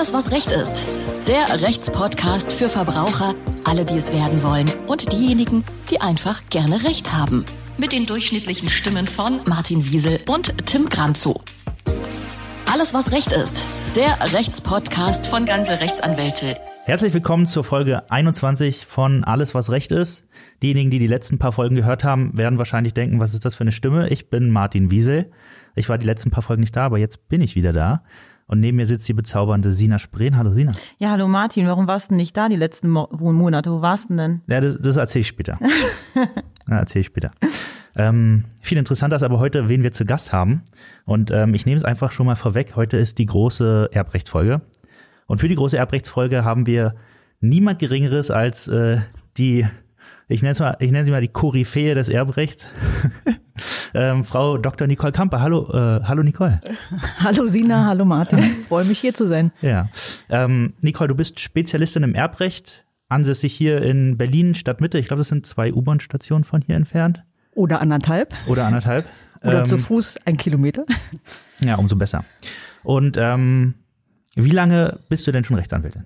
Alles, was Recht ist. Der Rechtspodcast für Verbraucher, alle, die es werden wollen und diejenigen, die einfach gerne Recht haben. Mit den durchschnittlichen Stimmen von Martin Wiesel und Tim Granzow. Alles, was Recht ist. Der Rechtspodcast von Ganze Rechtsanwälte. Herzlich willkommen zur Folge 21 von Alles, was Recht ist. Diejenigen, die die letzten paar Folgen gehört haben, werden wahrscheinlich denken, was ist das für eine Stimme? Ich bin Martin Wiesel. Ich war die letzten paar Folgen nicht da, aber jetzt bin ich wieder da. Und neben mir sitzt die bezaubernde Sina Spreen. Hallo Sina. Ja, hallo Martin. Warum warst du nicht da die letzten Mo Monate? Wo warst du denn? Ja, das, das erzähle ich später. ja, erzähle ich später. Ähm, viel interessanter ist aber heute, wen wir zu Gast haben. Und ähm, ich nehme es einfach schon mal vorweg. Heute ist die große Erbrechtsfolge. Und für die große Erbrechtsfolge haben wir niemand Geringeres als äh, die, ich nenne, mal, ich nenne sie mal die Koryphäe des Erbrechts, ähm, Frau Dr. Nicole Kamper. Hallo, äh, hallo Nicole. Hallo Sina, hallo Martin. Freue mich hier zu sein. Ja, ähm, Nicole, du bist Spezialistin im Erbrecht, ansässig hier in Berlin Stadtmitte. Ich glaube, das sind zwei U-Bahn-Stationen von hier entfernt. Oder anderthalb. Oder anderthalb. Oder ähm, zu Fuß ein Kilometer. Ja, umso besser. Und ähm, wie lange bist du denn schon Rechtsanwältin?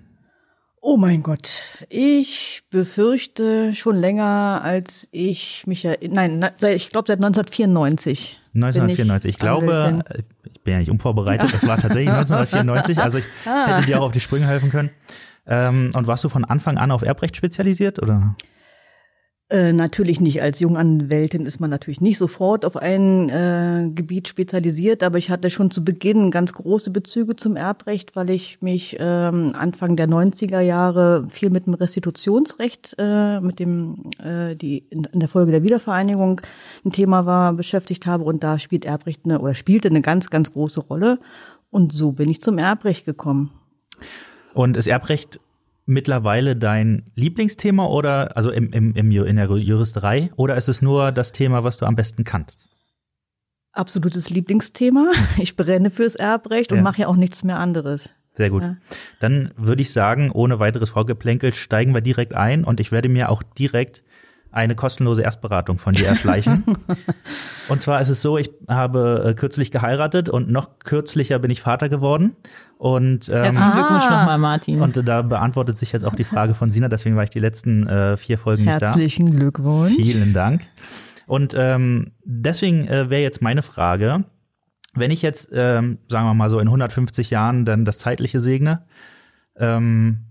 Oh mein Gott, ich befürchte schon länger, als ich mich erinnere. Nein, ich glaube seit 1994. 1994. Ich, ich glaube, ich bin ja nicht unvorbereitet, das war tatsächlich 1994, also ich ah. hätte dir auch auf die Sprünge helfen können. Ähm, und warst du von Anfang an auf Erbrecht spezialisiert oder? Äh, natürlich nicht. Als Junganwältin ist man natürlich nicht sofort auf ein äh, Gebiet spezialisiert, aber ich hatte schon zu Beginn ganz große Bezüge zum Erbrecht, weil ich mich ähm, Anfang der 90er Jahre viel mit dem Restitutionsrecht, äh, mit dem, äh, die in, der Folge der Wiedervereinigung ein Thema war, beschäftigt habe und da spielt Erbrecht eine oder spielte eine ganz, ganz große Rolle. Und so bin ich zum Erbrecht gekommen. Und ist Erbrecht mittlerweile dein Lieblingsthema oder also im, im, im, in der Juristerei oder ist es nur das Thema, was du am besten kannst? Absolutes Lieblingsthema. Ich brenne fürs Erbrecht und ja. mache ja auch nichts mehr anderes. Sehr gut. Ja. Dann würde ich sagen, ohne weiteres Vorgeplänkel steigen wir direkt ein und ich werde mir auch direkt eine kostenlose Erstberatung von dir erschleichen. und zwar ist es so, ich habe äh, kürzlich geheiratet und noch kürzlicher bin ich Vater geworden. Und ähm, herzlichen Glückwunsch nochmal, Martin. Und da beantwortet sich jetzt auch die Frage von Sina, deswegen war ich die letzten äh, vier Folgen nicht da. Herzlichen Glückwunsch. Vielen Dank. Und ähm, deswegen äh, wäre jetzt meine Frage, wenn ich jetzt, ähm, sagen wir mal so in 150 Jahren dann das Zeitliche segne, ähm,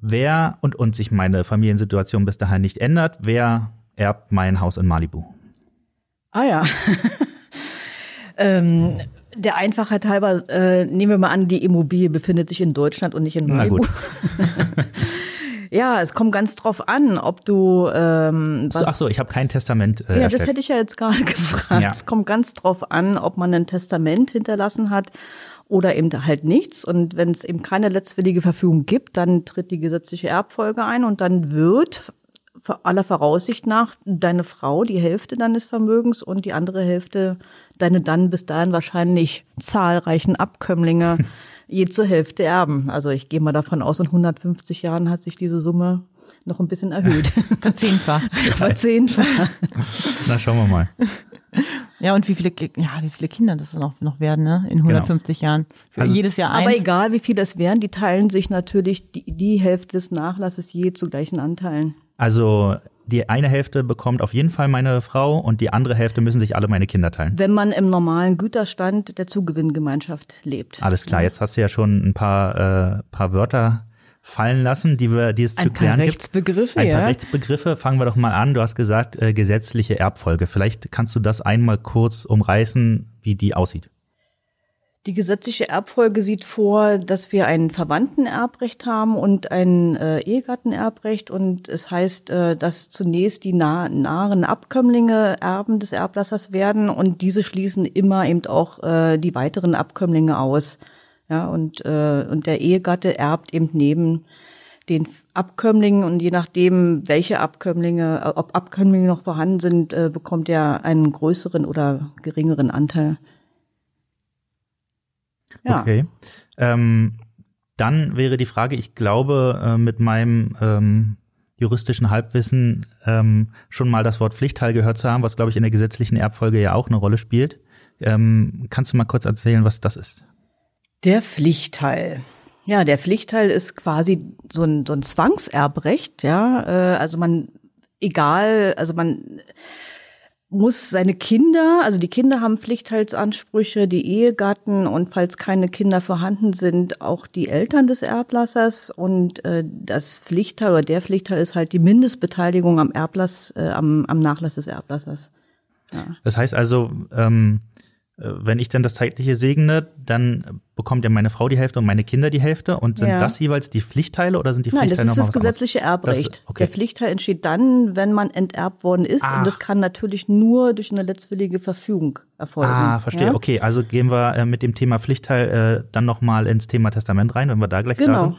wer und, und sich meine Familiensituation bis dahin nicht ändert, wer erbt mein Haus in Malibu? Ah ja. ähm, der Einfachheit halber, äh, nehmen wir mal an, die Immobilie befindet sich in Deutschland und nicht in Malibu. Na gut. ja, es kommt ganz drauf an, ob du. Ähm, was, ach so, ich habe kein Testament. Äh, ja, erstellt. das hätte ich ja jetzt gerade gefragt. Ja. Es kommt ganz drauf an, ob man ein Testament hinterlassen hat oder eben halt nichts. Und wenn es eben keine letztwillige Verfügung gibt, dann tritt die gesetzliche Erbfolge ein und dann wird aller Voraussicht nach deine Frau die Hälfte deines Vermögens und die andere Hälfte deine dann bis dahin wahrscheinlich zahlreichen Abkömmlinge je zur Hälfte erben. Also ich gehe mal davon aus, in 150 Jahren hat sich diese Summe noch ein bisschen erhöht. Verzehnfacht. Verzehnfacht. Na, schauen wir mal. Ja, und wie viele, ja, wie viele Kinder das noch, noch werden, ne? In 150 genau. Jahren. Für also, jedes Jahr eins. Aber egal, wie viele das wären, die teilen sich natürlich die, die Hälfte des Nachlasses je zu gleichen Anteilen. Also die eine Hälfte bekommt auf jeden Fall meine Frau und die andere Hälfte müssen sich alle meine Kinder teilen. Wenn man im normalen Güterstand der Zugewinngemeinschaft lebt. Alles klar, jetzt hast du ja schon ein paar, äh, paar Wörter fallen lassen, die wir, die es ein zu klären gibt. Rechtsbegriffe, ein paar ja. Rechtsbegriffe. Fangen wir doch mal an. Du hast gesagt äh, gesetzliche Erbfolge. Vielleicht kannst du das einmal kurz umreißen, wie die aussieht. Die gesetzliche Erbfolge sieht vor, dass wir ein Verwandtenerbrecht haben und ein äh, Ehegattenerbrecht. Und es heißt, äh, dass zunächst die nah nahen Abkömmlinge Erben des Erblassers werden und diese schließen immer eben auch äh, die weiteren Abkömmlinge aus. Ja, und, äh, und der Ehegatte erbt eben neben den Abkömmlingen und je nachdem, welche Abkömmlinge, äh, ob Abkömmlinge noch vorhanden sind, äh, bekommt er einen größeren oder geringeren Anteil. Ja. Okay. Ähm, dann wäre die Frage, ich glaube, äh, mit meinem ähm, juristischen Halbwissen ähm, schon mal das Wort Pflichtteil gehört zu haben, was, glaube ich, in der gesetzlichen Erbfolge ja auch eine Rolle spielt. Ähm, kannst du mal kurz erzählen, was das ist? Der Pflichtteil. Ja, der Pflichtteil ist quasi so ein, so ein Zwangserbrecht, ja. Äh, also man, egal, also man muss seine Kinder, also die Kinder haben Pflichtteilsansprüche, die Ehegatten und falls keine Kinder vorhanden sind, auch die Eltern des Erblassers und äh, das Pflichtteil oder der Pflichtteil ist halt die Mindestbeteiligung am Erblass, äh, am, am Nachlass des Erblassers. Ja. Das heißt also, ähm, äh, wenn ich dann das Zeitliche segne, dann bekommt ja meine Frau die Hälfte und meine Kinder die Hälfte. Und sind ja. das jeweils die Pflichtteile oder sind die Pflichtteile Nein, das ist das gesetzliche Erbrecht. Das, okay. Der Pflichtteil entsteht dann, wenn man enterbt worden ist. Ah. Und das kann natürlich nur durch eine letztwillige Verfügung erfolgen. Ah, verstehe. Ja? Okay, also gehen wir äh, mit dem Thema Pflichtteil äh, dann nochmal ins Thema Testament rein, wenn wir da gleich genau. da sind.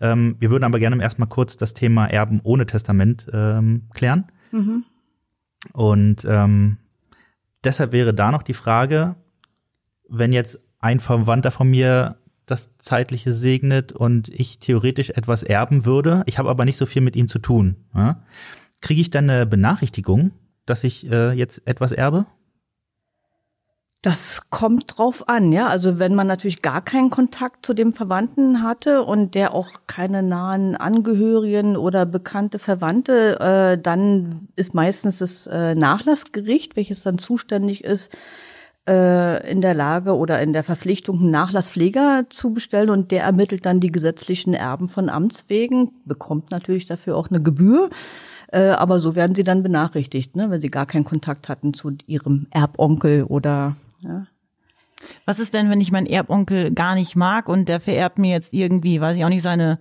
Ähm, wir würden aber gerne erstmal kurz das Thema Erben ohne Testament ähm, klären. Mhm. Und ähm, deshalb wäre da noch die Frage, wenn jetzt ein Verwandter von mir das Zeitliche segnet und ich theoretisch etwas erben würde, ich habe aber nicht so viel mit ihm zu tun, ja? kriege ich dann eine Benachrichtigung, dass ich äh, jetzt etwas erbe? Das kommt drauf an, ja. Also wenn man natürlich gar keinen Kontakt zu dem Verwandten hatte und der auch keine nahen Angehörigen oder bekannte Verwandte, äh, dann ist meistens das äh, Nachlassgericht, welches dann zuständig ist, äh, in der Lage oder in der Verpflichtung, einen Nachlasspfleger zu bestellen und der ermittelt dann die gesetzlichen Erben von Amts wegen, bekommt natürlich dafür auch eine Gebühr. Äh, aber so werden sie dann benachrichtigt, ne, wenn sie gar keinen Kontakt hatten zu ihrem Erbonkel oder ja. Was ist denn, wenn ich meinen Erbonkel gar nicht mag und der vererbt mir jetzt irgendwie, weiß ich auch nicht, seine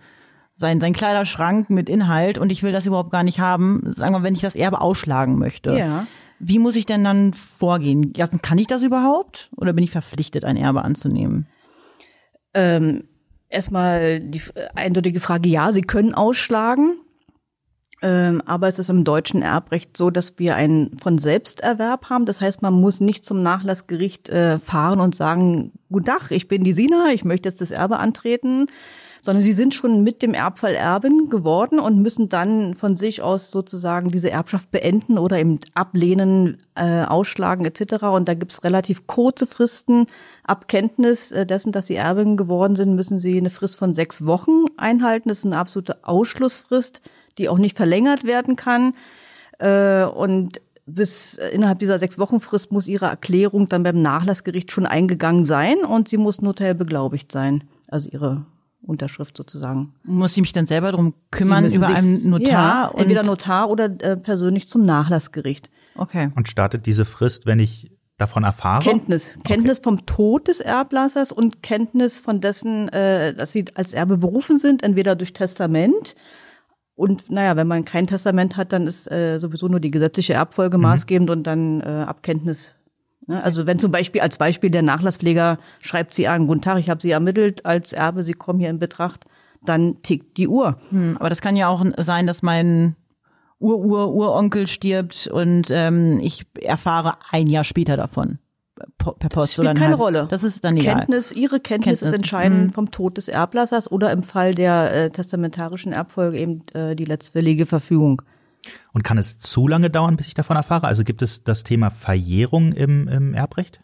sein, sein Kleiderschrank mit Inhalt und ich will das überhaupt gar nicht haben, sagen wir, wenn ich das Erbe ausschlagen möchte. Ja. Wie muss ich denn dann vorgehen? Erstens, kann ich das überhaupt oder bin ich verpflichtet, ein Erbe anzunehmen? Ähm, erstmal die eindeutige Frage, ja, Sie können ausschlagen. Ähm, aber es ist im deutschen Erbrecht so, dass wir einen von Selbsterwerb haben. Das heißt, man muss nicht zum Nachlassgericht äh, fahren und sagen, Guten Tag, ich bin die Sina, ich möchte jetzt das Erbe antreten sondern sie sind schon mit dem Erbfall Erben geworden und müssen dann von sich aus sozusagen diese Erbschaft beenden oder eben ablehnen, äh, ausschlagen etc. Und da gibt's relativ kurze Fristen. Ab Kenntnis äh, dessen, dass sie Erbin geworden sind, müssen sie eine Frist von sechs Wochen einhalten. Das ist eine absolute Ausschlussfrist, die auch nicht verlängert werden kann. Äh, und bis äh, innerhalb dieser sechs Wochen Frist muss ihre Erklärung dann beim Nachlassgericht schon eingegangen sein und sie muss notariell beglaubigt sein. Also ihre Unterschrift sozusagen. Muss ich mich dann selber darum kümmern über einen Notar? Ja, entweder Notar oder äh, persönlich zum Nachlassgericht. Okay. Und startet diese Frist, wenn ich davon erfahre? Kenntnis. Kenntnis okay. vom Tod des Erblassers und Kenntnis von dessen, äh, dass sie als Erbe berufen sind, entweder durch Testament und naja, wenn man kein Testament hat, dann ist äh, sowieso nur die gesetzliche Erbfolge mhm. maßgebend und dann äh, Abkenntnis? Also wenn zum Beispiel als Beispiel der Nachlasspfleger schreibt sie an, guten Tag, ich habe Sie ermittelt als Erbe, Sie kommen hier in Betracht, dann tickt die Uhr. Hm, aber das kann ja auch sein, dass mein Ur-Ur-Uronkel stirbt und ähm, ich erfahre ein Jahr später davon per Post das spielt oder keine halt, Rolle. Das ist dann egal. Kenntnis, ihre Kenntnis, Kenntnis. ist entscheidend mhm. vom Tod des Erblassers oder im Fall der äh, testamentarischen Erbfolge eben äh, die letztwillige Verfügung. Und kann es zu lange dauern, bis ich davon erfahre? Also gibt es das Thema Verjährung im, im Erbrecht?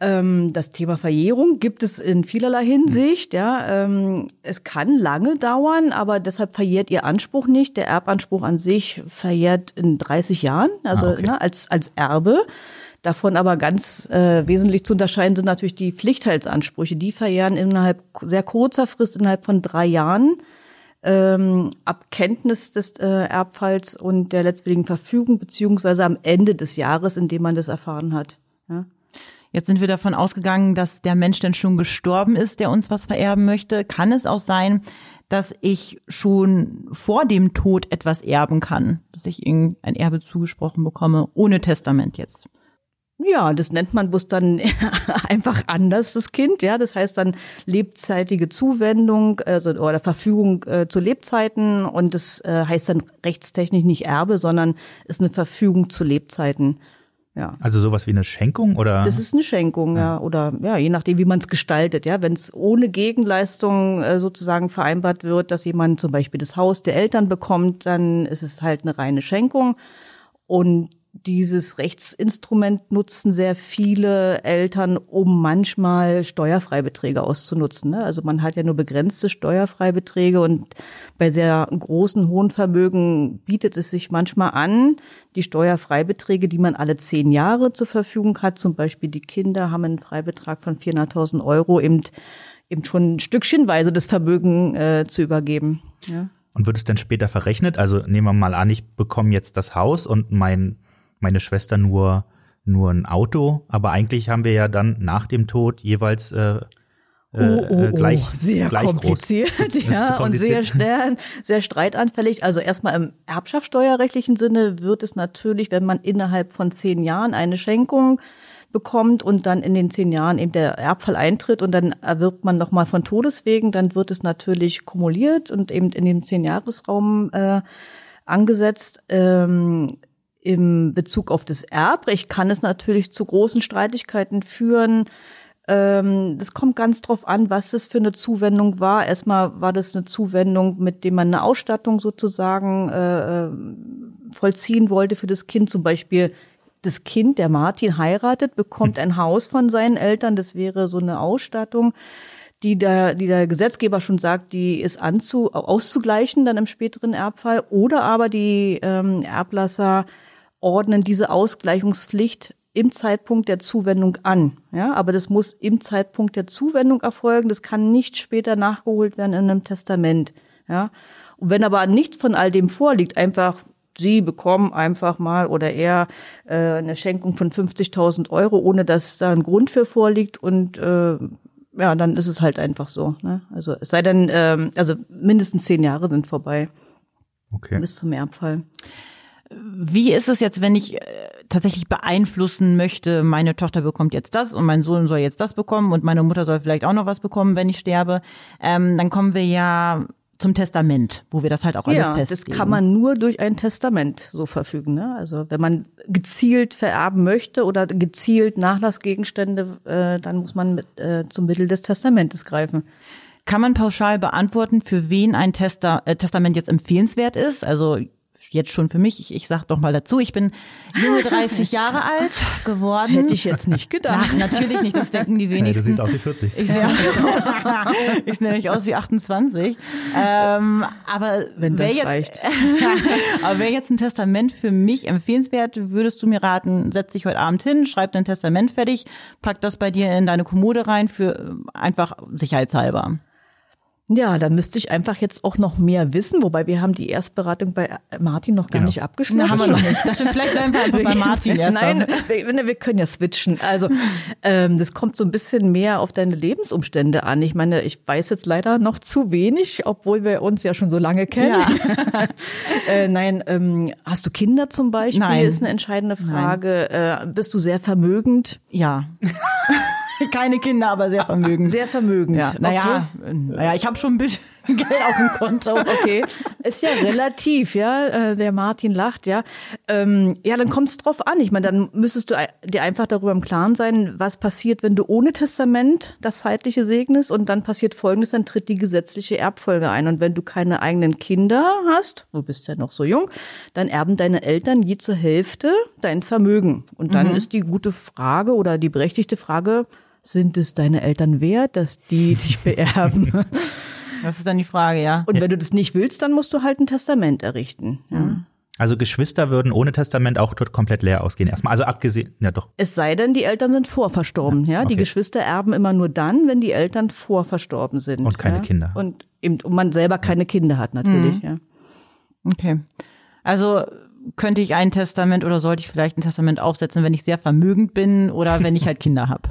Ähm, das Thema Verjährung gibt es in vielerlei Hinsicht. Ja, ähm, es kann lange dauern, aber deshalb verjährt ihr Anspruch nicht. Der Erbanspruch an sich verjährt in 30 Jahren, also ah, okay. ne, als als Erbe. Davon aber ganz äh, wesentlich zu unterscheiden sind natürlich die Pflichtteilsansprüche. Die verjähren innerhalb sehr kurzer Frist, innerhalb von drei Jahren ähm, ab Kenntnis des äh, Erbfalls und der letztwilligen Verfügung, beziehungsweise am Ende des Jahres, in dem man das erfahren hat. Ja. Jetzt sind wir davon ausgegangen, dass der Mensch denn schon gestorben ist, der uns was vererben möchte. Kann es auch sein, dass ich schon vor dem Tod etwas erben kann, dass ich irgendein Erbe zugesprochen bekomme, ohne Testament jetzt? Ja, das nennt man bloß dann einfach anders, das Kind. Ja, das heißt dann lebzeitige Zuwendung also, oder Verfügung äh, zu Lebzeiten. Und das äh, heißt dann rechtstechnisch nicht Erbe, sondern ist eine Verfügung zu Lebzeiten. Ja. Also sowas wie eine Schenkung oder? Das ist eine Schenkung, ja. ja. Oder ja, je nachdem, wie man es gestaltet. Ja, wenn es ohne Gegenleistung äh, sozusagen vereinbart wird, dass jemand zum Beispiel das Haus der Eltern bekommt, dann ist es halt eine reine Schenkung. Und dieses Rechtsinstrument nutzen sehr viele Eltern, um manchmal Steuerfreibeträge auszunutzen. Ne? Also man hat ja nur begrenzte Steuerfreibeträge und bei sehr großen, hohen Vermögen bietet es sich manchmal an, die Steuerfreibeträge, die man alle zehn Jahre zur Verfügung hat, zum Beispiel die Kinder haben einen Freibetrag von 400.000 Euro, eben, eben schon ein Stückchenweise das Vermögen äh, zu übergeben. Ja. Und wird es denn später verrechnet? Also nehmen wir mal an, ich bekomme jetzt das Haus und mein meine Schwester nur nur ein Auto, aber eigentlich haben wir ja dann nach dem Tod jeweils äh, äh Oh, oh, oh, gleich, sehr gleich kompliziert, groß. ja, und sehr, sehr, sehr streitanfällig. Also erstmal im erbschaftssteuerrechtlichen Sinne wird es natürlich, wenn man innerhalb von zehn Jahren eine Schenkung bekommt und dann in den zehn Jahren eben der Erbfall eintritt und dann erwirbt man nochmal von Todeswegen, dann wird es natürlich kumuliert und eben in dem Zehn-Jahres-Raum äh, angesetzt. Ähm, im Bezug auf das Erbrecht kann es natürlich zu großen Streitigkeiten führen. Ähm, das kommt ganz drauf an, was es für eine Zuwendung war. Erstmal war das eine Zuwendung, mit dem man eine Ausstattung sozusagen äh, äh, vollziehen wollte für das Kind. Zum Beispiel das Kind, der Martin heiratet, bekommt ein Haus von seinen Eltern. Das wäre so eine Ausstattung die der, die der Gesetzgeber schon sagt, die ist anzu, auszugleichen dann im späteren Erbfall. Oder aber die ähm, Erblasser ordnen diese Ausgleichungspflicht im Zeitpunkt der Zuwendung an. Ja, aber das muss im Zeitpunkt der Zuwendung erfolgen. Das kann nicht später nachgeholt werden in einem Testament. Ja, und wenn aber nichts von all dem vorliegt, einfach Sie bekommen einfach mal oder er äh, eine Schenkung von 50.000 Euro, ohne dass da ein Grund für vorliegt und äh, ja, dann ist es halt einfach so. Ne? Also es sei denn, ähm, also mindestens zehn Jahre sind vorbei. Okay. Bis zum Erbfall. Wie ist es jetzt, wenn ich äh, tatsächlich beeinflussen möchte, meine Tochter bekommt jetzt das und mein Sohn soll jetzt das bekommen und meine Mutter soll vielleicht auch noch was bekommen, wenn ich sterbe? Ähm, dann kommen wir ja zum Testament, wo wir das halt auch alles ja, festlegen. das kann man nur durch ein Testament so verfügen. Ne? Also wenn man gezielt vererben möchte oder gezielt Nachlassgegenstände, äh, dann muss man mit, äh, zum Mittel des Testamentes greifen. Kann man pauschal beantworten, für wen ein Testa äh, Testament jetzt empfehlenswert ist? Also jetzt schon für mich. Ich, ich sag doch mal dazu, ich bin junge 30 Jahre alt geworden. Hätte ich jetzt nicht gedacht. Ach, natürlich nicht, das denken die wenigsten. Nee, du siehst aus wie 40. Ich sehe ich sehe nämlich aus wie 28. Ähm, aber Wenn das jetzt, reicht. aber wäre jetzt ein Testament für mich empfehlenswert, würdest du mir raten, setz dich heute Abend hin, schreib dein Testament fertig, pack das bei dir in deine Kommode rein für einfach sicherheitshalber. Ja, da müsste ich einfach jetzt auch noch mehr wissen, wobei wir haben die Erstberatung bei Martin noch gar Genau. nicht abgeschlossen. Na, haben wir noch nicht. Das stimmt, vielleicht bleiben wir einfach bei Martin erst. Nein, wir, wir können ja switchen. Also ähm, das kommt so ein bisschen mehr auf deine Lebensumstände an. Ich meine, ich weiß jetzt leider noch zu wenig, obwohl wir uns ja schon so lange kennen. Ja. äh, nein, ähm, hast du Kinder zum Beispiel? Nein. Ist eine entscheidende Frage. Äh, bist du sehr vermögend? Ja. Keine Kinder, aber sehr vermögend. Sehr vermögend. ja, naja, naja, ich habe schon ein bisschen Geld auf dem Konto. Okay, ist ja relativ, ja. Äh, Der Martin lacht, ja. Ähm, ja, dann kommt es drauf an. Ich meine, dann müsstest du dir einfach darüber im Klaren sein, was passiert, wenn du ohne Testament das zeitliche segnest und dann passiert Folgendes, dann tritt die gesetzliche Erbfolge ein. Und wenn du keine eigenen Kinder hast, du bist ja noch so jung, dann erben deine Eltern je zur Hälfte dein Vermögen. Und dann ist die gute Frage oder die berechtigte Frage, sind es deine Eltern wert, dass die dich beerben? Das ist dann die Frage, ja. Und wenn du das nicht willst, dann musst du halt ein Testament errichten. Ja. Also Geschwister würden ohne Testament auch dort komplett leer ausgehen erstmal. Also abgesehen, ja doch. Es sei denn, die Eltern sind vorverstorben. Ja, die okay. Geschwister erben immer nur dann, wenn die Eltern vorverstorben sind. Und keine ja? Kinder. Und eben und man selber keine Kinder hat natürlich. Ja. Okay. Also könnte ich ein Testament oder sollte ich vielleicht ein Testament aufsetzen, wenn ich sehr vermögend bin oder wenn ich halt Kinder habe?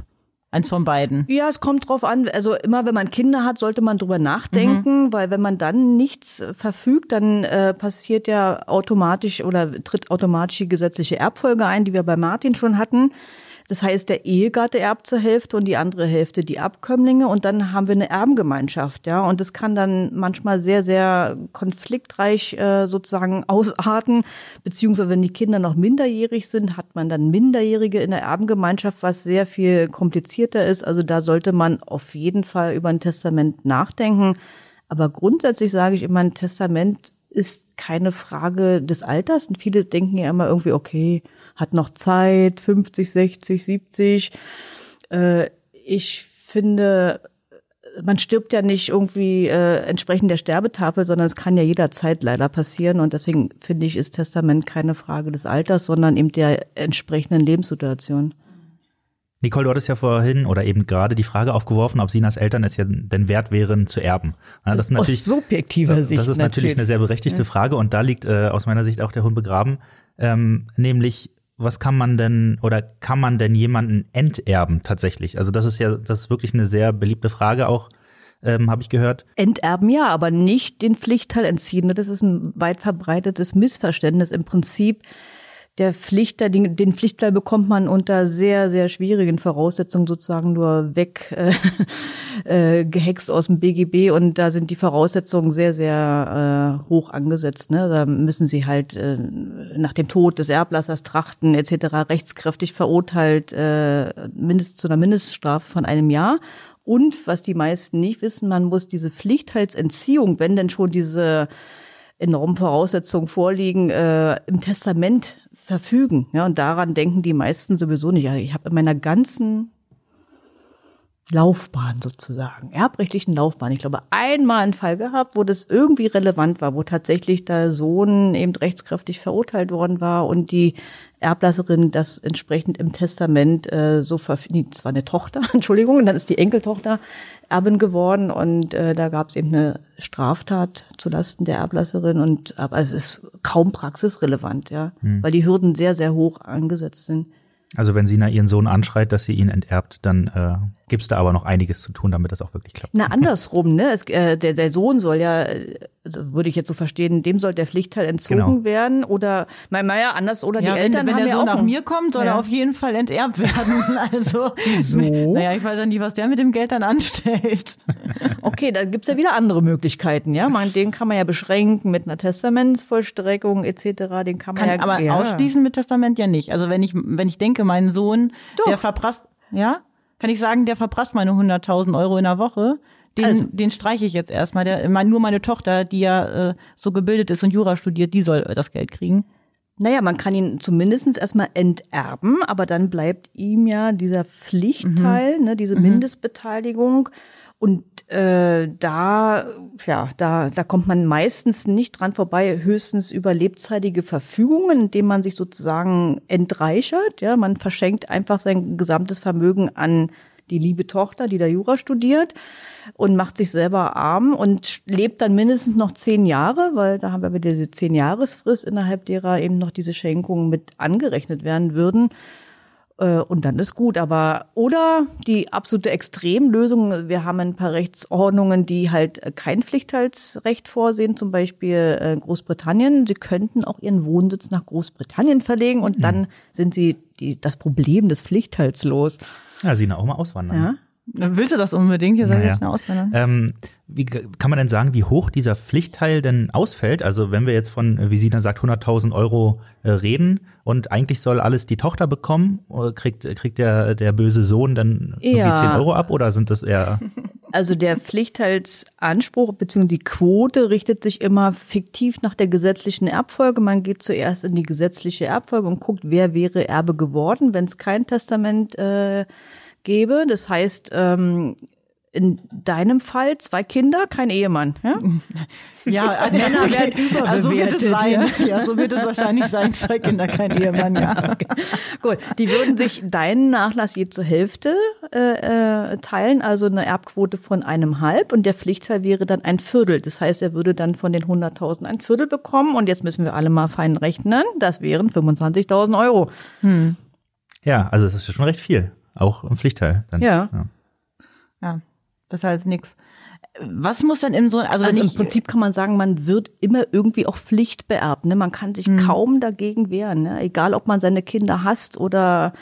Eins von beiden. Ja, es kommt drauf an. Also immer, wenn man Kinder hat, sollte man drüber nachdenken, weil wenn man dann nichts verfügt, dann äh, passiert ja automatisch oder tritt automatisch die gesetzliche Erbfolge ein, die wir bei Martin schon hatten. Das heißt, der Ehegatte erbt zur Hälfte und die andere Hälfte die Abkömmlinge und dann haben wir eine Erbengemeinschaft, ja. Und das kann dann manchmal sehr, sehr konfliktreich äh, sozusagen ausarten, beziehungsweise wenn die Kinder noch minderjährig sind, hat man dann Minderjährige in der Erbengemeinschaft, was sehr viel komplizierter ist. Also da sollte man auf jeden Fall über ein Testament nachdenken. Aber grundsätzlich sage ich immer, ein Testament ist keine Frage des Alters. Und viele denken ja immer irgendwie, okay, hat noch Zeit, 50, 60, 70. Äh, ich finde, man stirbt ja nicht irgendwie äh, entsprechend der Sterbetafel, sondern es kann ja jederzeit leider passieren. Und deswegen finde ich, ist Testament keine Frage des Alters, sondern eben der entsprechenden Lebenssituation. Nicole, du hattest ja vorhin oder eben gerade die Frage aufgeworfen, ob Sinas Eltern es ja denn wert wären zu erben. Ja, das, ist natürlich, aus subjektiver Sicht. Das ist natürlich eine sehr berechtigte ja. Frage und da liegt äh, aus meiner Sicht auch der Hund begraben. Ähm, nämlich, was kann man denn oder kann man denn jemanden enterben tatsächlich? Also das ist ja, das ist wirklich eine sehr beliebte Frage auch. Ähm, habe ich gehört. Enterben ja, aber nicht den Pflichtteil entziehen. Das ist ein weit verbreitetes Missverständnis. Im Prinzip der Pflichter, den, den Pflichtteil bekommt man unter sehr, sehr schwierigen Voraussetzungen sozusagen nur weg äh, äh, gehext aus dem BGB und da sind die Voraussetzungen sehr, sehr äh, hoch angesetzt. Ne? Da müssen sie halt äh, nach dem Tod des Erblassers trachten etc. rechtskräftig verurteilt, äh, mindest zu einer Mindeststrafe von einem Jahr. Und was die meisten nicht wissen, man muss diese Pflichtteilsentziehung, wenn denn schon diese enormen Voraussetzungen vorliegen, äh, im Testament verfügen. Ja, und daran denken die meisten sowieso nicht. Also ich habe in meiner ganzen Laufbahn sozusagen, erbrechtlichen Laufbahn. Ich glaube, einmal einen Fall gehabt, wo das irgendwie relevant war, wo tatsächlich der Sohn eben rechtskräftig verurteilt worden war und die Erblasserin das entsprechend im Testament äh, so verfindet. Es war eine Tochter, Entschuldigung, und dann ist die Enkeltochter Erbin geworden und äh, da gab es eben eine Straftat zulasten der Erblasserin und aber es ist kaum praxisrelevant, ja, hm. weil die Hürden sehr, sehr hoch angesetzt sind. Also wenn Sina ihren Sohn anschreit, dass sie ihn enterbt, dann äh, gibt es da aber noch einiges zu tun, damit das auch wirklich klappt. Na, andersrum, ne? Es, äh, der, der Sohn soll ja, also würde ich jetzt so verstehen, dem soll der Pflichtteil entzogen genau. werden oder, naja, anders oder ja, die Eltern wenn, wenn haben der ja Sohn auch nach mir kommt, soll ja. er auf jeden Fall enterbt werden. Also, Wieso? Naja, ich weiß ja nicht, was der mit dem Geld dann anstellt. okay, da gibt's ja wieder andere Möglichkeiten, ja. Man, den kann man ja beschränken mit einer Testamentsvollstreckung etc. Den kann man kann, ja aber ja. ausschließen mit Testament ja nicht. Also wenn ich, wenn ich denke, mein Sohn, Doch. der verprasst, ja? Kann ich sagen, der verprasst meine 100.000 Euro in der Woche. Den, Also- den streiche ich jetzt erstmal. Der, mein, nur meine Tochter, die ja äh, so gebildet ist und Jura studiert, die soll äh, das Geld kriegen. Naja, man kann ihn zumindest erstmal enterben, aber dann bleibt ihm ja dieser Pflichtteil, ne, diese Mindestbeteiligung. Und äh, da, ja, da, da kommt man meistens nicht dran vorbei, höchstens über lebzeitige Verfügungen, indem man sich sozusagen entreichert. Ja, man verschenkt einfach sein gesamtes Vermögen an die liebe Tochter, die da Jura studiert und macht sich selber arm und lebt dann mindestens noch zehn Jahre, weil da haben wir wieder diese zehn Jahresfrist, innerhalb derer eben noch diese Schenkungen mit angerechnet werden würden. Äh, Und dann ist gut, aber oder die absolute Extremlösung, wir haben ein paar Rechtsordnungen, die halt kein Pflichtteilsrecht vorsehen, zum Beispiel äh, Großbritannien. Sie könnten auch ihren Wohnsitz nach Großbritannien verlegen und dann sind sie die, das Problem des Pflichtteils los. Ja, Sina auch mal auswandern. Ja? Dann willst du das unbedingt? Hier soll Naja. ich auswandern. Ähm, wie kann man denn sagen, wie hoch dieser Pflichtteil denn ausfällt? Also wenn wir jetzt von, äh, wie Sina sagt, 100.000 Euro äh, reden und eigentlich soll alles die Tochter bekommen, äh, kriegt, kriegt der, der böse Sohn dann irgendwie Ja. 10 Euro ab oder sind das eher, Also der Pflichtteilsanspruch bzw. die Quote richtet sich immer fiktiv nach der gesetzlichen Erbfolge. Man geht zuerst in die gesetzliche Erbfolge und guckt, wer wäre Erbe geworden, wenn es kein Testament äh, gäbe. Das heißt, ähm, in deinem Fall zwei Kinder, kein Ehemann. Ja? Ja, Männer werden also so wird es überbewertet, sein. Ja, so wird es wahrscheinlich sein. Zwei Kinder, kein Ehemann, ja. Gut, die würden sich deinen Nachlass je zur Hälfte äh, äh, teilen, also eine Erbquote von einem halb und der Pflichtteil wäre dann ein Viertel. Das heißt, er würde dann von den 100.000 ein Viertel bekommen und jetzt müssen wir alle mal fein rechnen, das wären 25.000 Euro. ja, also das ist ja schon recht viel. Auch im Pflichtteil. Dann. Ja. Ja, besser als nix. Was muss denn im so, also, Also im nicht, Prinzip kann man sagen, man wird immer irgendwie auch Pflicht beerbt. Ne? Man kann sich kaum dagegen wehren. Ne? Egal, ob man seine Kinder hasst oder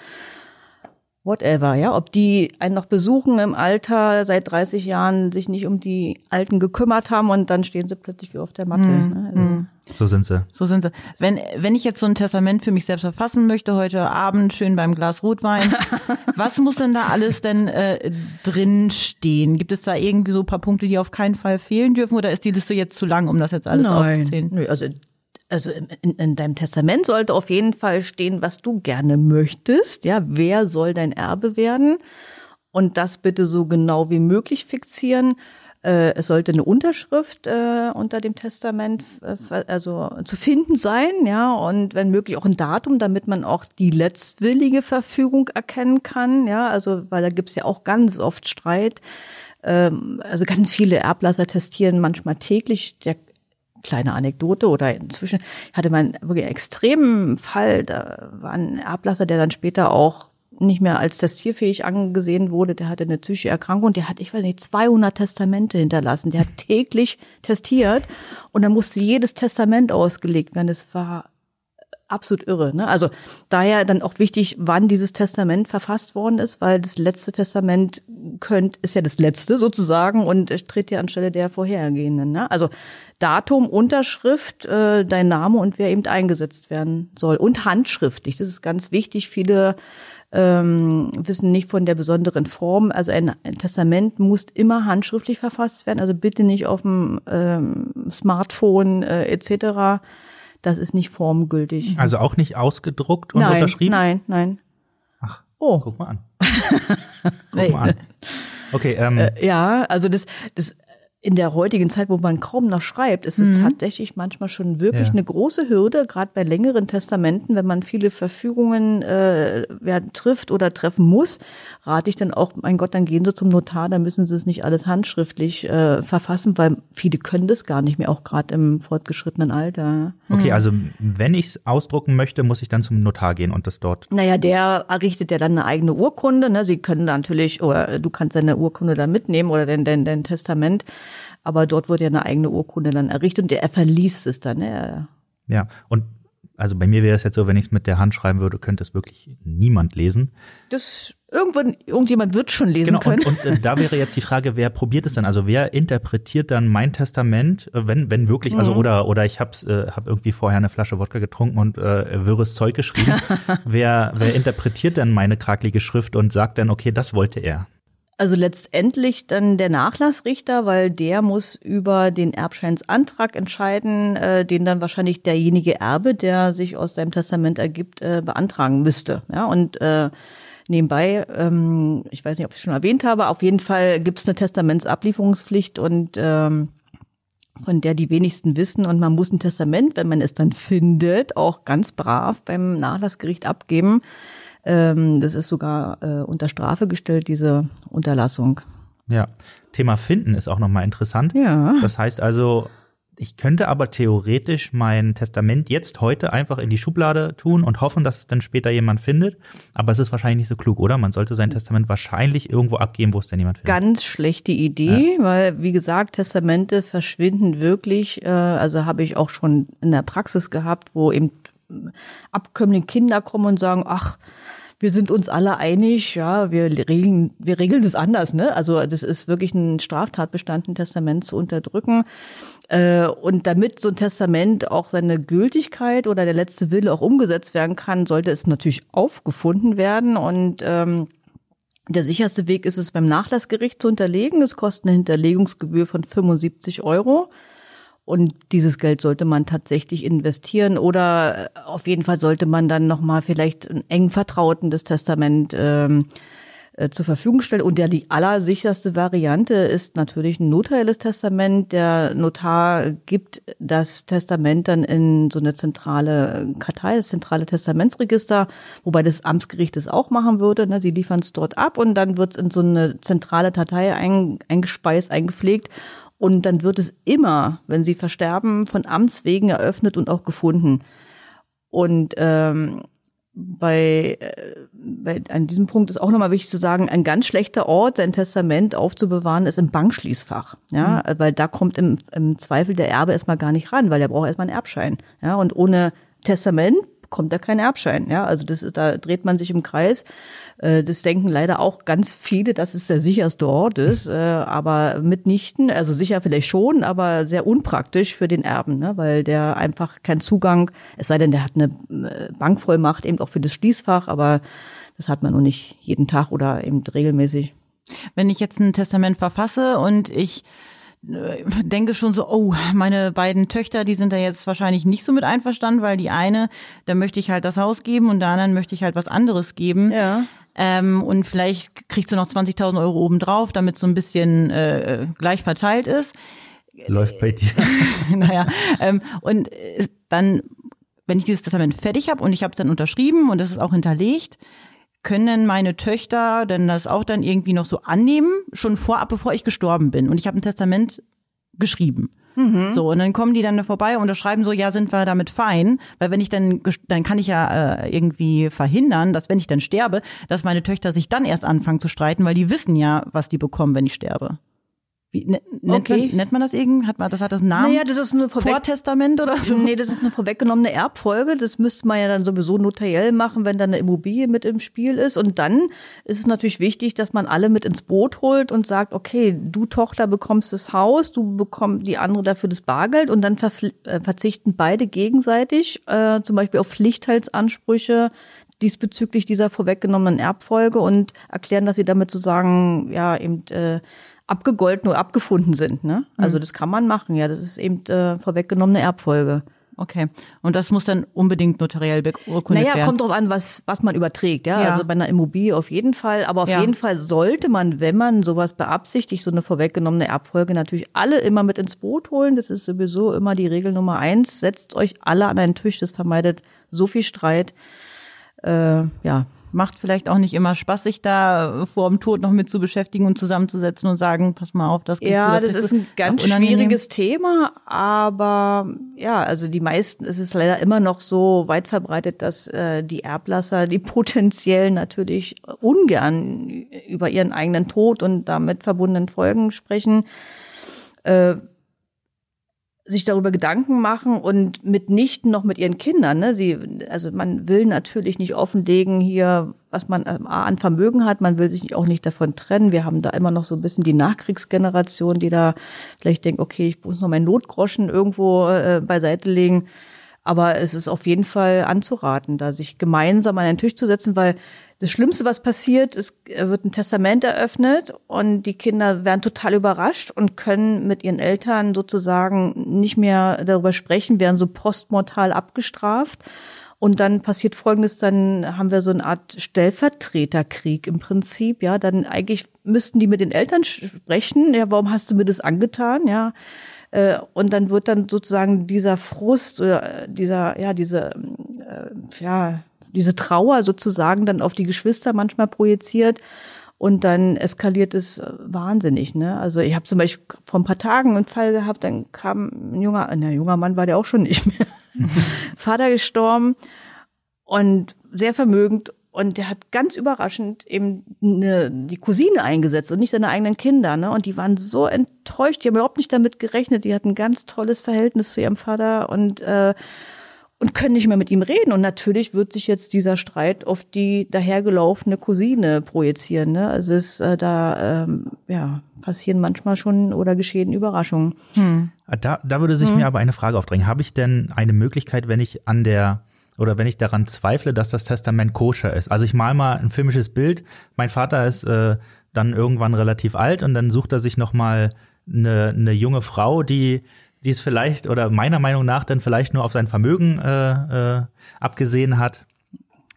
whatever, ja, ob die einen noch besuchen im Alter seit 30 Jahren, sich nicht um die Alten gekümmert haben und dann stehen sie plötzlich wie auf der Matte. Ne? Also, So sind sie. So sind sie. Wenn, wenn ich jetzt so ein Testament für mich selbst verfassen möchte, heute Abend schön beim Glas Rotwein, was muss denn da alles denn äh, drin stehen? Gibt es da irgendwie so ein paar Punkte, die auf keinen Fall fehlen dürfen oder ist die Liste jetzt zu lang, um das jetzt alles aufzuzählen? Nö, also also in, in, deinem Testament sollte auf jeden Fall stehen, was du gerne möchtest. Ja, wer soll dein Erbe werden? Und das bitte so genau wie möglich fixieren. Äh, es sollte eine Unterschrift äh, unter dem Testament äh, also zu finden sein, ja, und wenn möglich auch ein Datum, damit man auch die letztwillige Verfügung erkennen kann, ja, also weil da gibt's ja auch ganz oft Streit. Ähm, also ganz viele Erblasser testieren manchmal täglich. Der kleine Anekdote oder inzwischen hatte man wirklich einen extremen Fall, da war ein Erblasser, der dann später auch nicht mehr als testierfähig angesehen wurde, der hatte eine psychische Erkrankung, der hat, ich weiß nicht, 200 Testamente hinterlassen. Der hat täglich testiert und dann musste jedes Testament ausgelegt werden. Das war absolut irre. Ne? Also daher dann auch wichtig, wann dieses Testament verfasst worden ist, weil das letzte Testament könnt, ist ja das letzte sozusagen und es tritt ja anstelle der vorhergehenden. Ne? Also Datum, Unterschrift, äh, dein Name und wer eben eingesetzt werden soll und handschriftlich. Das ist ganz wichtig. Viele ähm, wissen nicht von der besonderen Form. Also ein, ein, Testament muss immer handschriftlich verfasst werden, also bitte nicht auf dem ähm, Smartphone äh, etc. Das ist nicht formgültig. Also auch nicht ausgedruckt und nein, unterschrieben? Nein, nein. Ach, oh. guck mal an. guck mal an. Okay, ähm. Äh, ja, also das, das in der heutigen Zeit, wo man kaum noch schreibt, ist es mhm. tatsächlich manchmal schon wirklich ja. eine große Hürde, gerade bei längeren Testamenten, wenn man viele Verfügungen äh, ja, trifft oder treffen muss, rate ich dann auch, mein Gott, dann gehen Sie zum Notar, dann müssen Sie es nicht alles handschriftlich äh, verfassen, weil viele können das gar nicht mehr, auch gerade im fortgeschrittenen Alter. Okay, mhm. also wenn ich es ausdrucken möchte, muss ich dann zum Notar gehen und das dort. Naja, der errichtet ja dann eine eigene Urkunde. Ne? Sie können da natürlich, oder du kannst deine Urkunde da mitnehmen oder dein, dein, dein Testament. Aber dort wurde ja eine eigene Urkunde dann errichtet und er verliest es dann. Ne? Ja, und also bei mir wäre es jetzt so, wenn ich es mit der Hand schreiben würde, könnte es wirklich niemand lesen. Das irgendwann irgendjemand wird schon lesen genau, können. Und, und äh, da wäre jetzt die Frage, wer probiert es dann? Also wer interpretiert dann mein Testament, äh, wenn wenn wirklich, also mhm. oder oder ich hab's äh, hab irgendwie vorher eine Flasche Wodka getrunken und äh, wirres Zeug geschrieben. wer wer interpretiert dann meine kraklige Schrift und sagt dann, okay, das wollte er? Also letztendlich dann der Nachlassrichter, weil der muss über den Erbscheinsantrag entscheiden, äh, den dann wahrscheinlich derjenige Erbe, der sich aus seinem Testament ergibt, äh, beantragen müsste. Ja, und äh, nebenbei, ähm, ich weiß nicht, ob ich es schon erwähnt habe, auf jeden Fall gibt es eine Testamentsablieferungspflicht und ähm, von der die wenigsten wissen. Und man muss ein Testament, wenn man es dann findet, auch ganz brav beim Nachlassgericht abgeben. Ähm, das ist sogar äh, unter Strafe gestellt, diese Unterlassung. Ja, Thema Finden ist auch nochmal interessant. Ja. Das heißt also, ich könnte aber theoretisch mein Testament jetzt heute einfach in die Schublade tun und hoffen, dass es dann später jemand findet. Aber es ist wahrscheinlich nicht so klug, oder? Man sollte sein Testament wahrscheinlich irgendwo abgeben, wo es denn jemand findet. Ganz schlechte Idee, ja. weil, wie gesagt, Testamente verschwinden wirklich. Äh, also habe ich auch schon in der Praxis gehabt, wo eben abkömmliche Kinder kommen und sagen, ach, wir sind uns alle einig, ja, wir regeln, wir regeln das anders, ne? Also das ist wirklich ein Straftatbestand, ein Testament zu unterdrücken. Äh, und damit so ein Testament auch seine Gültigkeit oder der letzte Wille auch umgesetzt werden kann, sollte es natürlich aufgefunden werden. Und ähm, der sicherste Weg ist es beim Nachlassgericht zu unterlegen. Es kostet eine Hinterlegungsgebühr von 75 Euro. Und dieses Geld sollte man tatsächlich investieren oder äh, auf jeden Fall sollte man dann nochmal vielleicht einen engen Vertrauten das Testament ähm, äh, zur Verfügung stellen. Und der die allersicherste Variante ist natürlich ein notarielles Testament. Der Notar gibt das Testament dann in so eine zentrale Kartei, das zentrale Testamentsregister, wobei das Amtsgericht es auch machen würde. Ne? Sie liefern es dort ab und dann wird es in so eine zentrale Datei eingespeist, eingepflegt und dann wird es immer, wenn sie versterben, von Amts wegen eröffnet und auch gefunden. Und ähm, bei, äh, bei an diesem Punkt ist auch nochmal wichtig zu sagen, ein ganz schlechter Ort, sein Testament aufzubewahren, ist im Bankschließfach. Ja, mhm. weil da kommt im, im Zweifel der Erbe erstmal gar nicht ran, weil der braucht erstmal einen Erbschein. Ja, und ohne Testament kommt da kein Erbschein. Ja, also das ist, da dreht man sich im Kreis. Äh, das denken leider auch ganz viele, dass es der sicherste Ort ist, äh, aber mitnichten, also sicher vielleicht schon, aber sehr unpraktisch für den Erben, ne? weil der einfach keinen Zugang, es sei denn, der hat eine äh, Bankvollmacht eben auch für das Schließfach, aber das hat man nur nicht jeden Tag oder eben regelmäßig. Wenn ich jetzt ein Testament verfasse und ich denke schon so, oh, meine beiden Töchter, die sind da jetzt wahrscheinlich nicht so mit einverstanden, weil die eine, da möchte ich halt das Haus geben und der anderen möchte ich halt was anderes geben. Ja. Ähm, und vielleicht kriegst du noch 20.000 Euro obendrauf, damit so ein bisschen äh, gleich verteilt ist. Läuft bei dir. naja, ähm, und äh, dann, wenn ich dieses Testament fertig habe und ich habe es dann unterschrieben und das ist auch hinterlegt, können meine Töchter denn das auch dann irgendwie noch so annehmen, schon vorab, bevor ich gestorben bin. Und ich habe ein Testament geschrieben. Mhm. So, und dann kommen die dann da vorbei und unterschreiben so, ja, sind wir damit fein, weil wenn ich dann, dann kann ich ja äh, irgendwie verhindern, dass wenn ich dann sterbe, dass meine Töchter sich dann erst anfangen zu streiten, weil die wissen ja, was die bekommen, wenn ich sterbe. Wie, ne, nennt, Okay. man, nennt man das irgendwie? Hat man, das hat das Namen? Naja, das ist eine Vorweg Vortestament oder so? Nee, das ist eine vorweggenommene Erbfolge. Das müsste man ja dann sowieso notariell machen, wenn da eine Immobilie mit im Spiel ist. Und dann ist es natürlich wichtig, dass man alle mit ins Boot holt und sagt, okay, du Tochter bekommst das Haus, du bekommst die andere dafür das Bargeld und dann äh, verzichten beide gegenseitig, äh, zum Beispiel auf Pflichtteilsansprüche diesbezüglich dieser vorweggenommenen Erbfolge und erklären, dass sie damit sozusagen ja eben äh, abgegolten oder abgefunden sind. Ne? Also das kann man machen, ja. Das ist eben äh, vorweggenommene Erbfolge. Okay. Und das muss dann unbedingt notariell beurkundet Naja, werden. kommt drauf an, was, was man überträgt, ja? Ja. Also bei einer Immobilie auf jeden Fall. Aber auf Ja. jeden Fall sollte man, wenn man sowas beabsichtigt, so eine vorweggenommene Erbfolge, natürlich alle immer mit ins Boot holen. Das ist sowieso immer die Regel Nummer eins. Setzt euch alle an einen Tisch, das vermeidet so viel Streit. Äh, ja, Macht vielleicht auch nicht immer Spaß, sich da vor dem Tod noch mit zu beschäftigen und zusammenzusetzen und sagen, pass mal auf, das Ja, du, das kriegst ist du. ein ganz schwieriges Thema, aber ja, also die meisten, es ist leider immer noch so weit verbreitet, dass äh, die Erblasser, die potenziell natürlich ungern über ihren eigenen Tod und damit verbundenen Folgen sprechen, äh, sich darüber Gedanken machen und mitnichten noch mit ihren Kindern. Ne? Sie, also man will natürlich nicht offenlegen hier, was man ähm, an Vermögen hat. Man will sich auch nicht davon trennen. Wir haben da immer noch so ein bisschen die Nachkriegsgeneration, die da vielleicht denkt, okay, ich muss noch meinen Notgroschen irgendwo äh, beiseite legen. Aber es ist auf jeden Fall anzuraten, da sich gemeinsam an einen Tisch zu setzen, weil das Schlimmste, was passiert, ist, äh, wird ein Testament eröffnet und die Kinder werden total überrascht und können mit ihren Eltern sozusagen nicht mehr darüber sprechen, werden so postmortal abgestraft. Und dann passiert Folgendes, dann haben wir so eine Art Stellvertreterkrieg im Prinzip, ja. Dann eigentlich müssten die mit den Eltern sprechen, ja, warum hast du mir das angetan, ja. Äh, Und dann wird dann sozusagen dieser Frust oder äh, dieser, ja, diese, äh, ja, diese Trauer sozusagen dann auf die Geschwister manchmal projiziert. Und dann eskaliert es äh, wahnsinnig, ne? Also ich habe zum Beispiel vor ein paar Tagen einen Fall gehabt, dann kam ein junger, ein junger Mann war der auch schon nicht mehr, Vater gestorben und sehr vermögend und der hat ganz überraschend eben eine, die Cousine eingesetzt und nicht seine eigenen Kinder, ne? Und die waren so enttäuscht, die haben überhaupt nicht damit gerechnet, die hatten ein ganz tolles Verhältnis zu ihrem Vater und äh, und können nicht mehr mit ihm reden. Und natürlich wird sich jetzt dieser Streit auf die dahergelaufene Cousine projizieren. Ne? Also es, äh, da ähm, ja, passieren manchmal schon oder geschehen Überraschungen. Da, da würde sich mir aber eine Frage aufdrängen. Habe ich denn eine Möglichkeit, wenn ich an der oder wenn ich daran zweifle, dass das Testament koscher ist? Also ich mal mal ein filmisches Bild. Mein Vater ist äh, dann irgendwann relativ alt und dann sucht er sich noch mal eine, eine junge Frau, die die es vielleicht oder meiner Meinung nach dann vielleicht nur auf sein Vermögen äh, äh, abgesehen hat.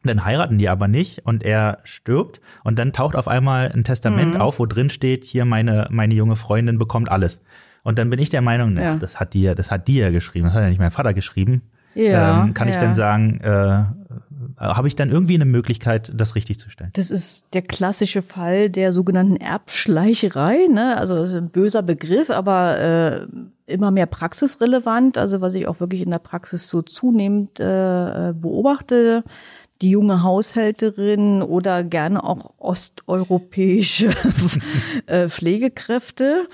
Dann heiraten die aber nicht und er stirbt und dann taucht auf einmal ein Testament auf, wo drin steht, hier meine, meine junge Freundin bekommt alles. Und dann bin ich der Meinung, ne, Ja. das hat die ja, das hat die ja geschrieben, das hat ja nicht mein Vater geschrieben. Ja, ähm, kann ich ja. dann sagen, äh, habe ich dann irgendwie eine Möglichkeit, das richtig zu stellen? Das ist der klassische Fall der sogenannten Erbschleicherei. Ne? Also das ist ein böser Begriff, aber äh, immer mehr praxisrelevant. Also was ich auch wirklich in der Praxis so zunehmend äh, beobachte. Die junge Haushälterin oder gerne auch osteuropäische äh, Pflegekräfte.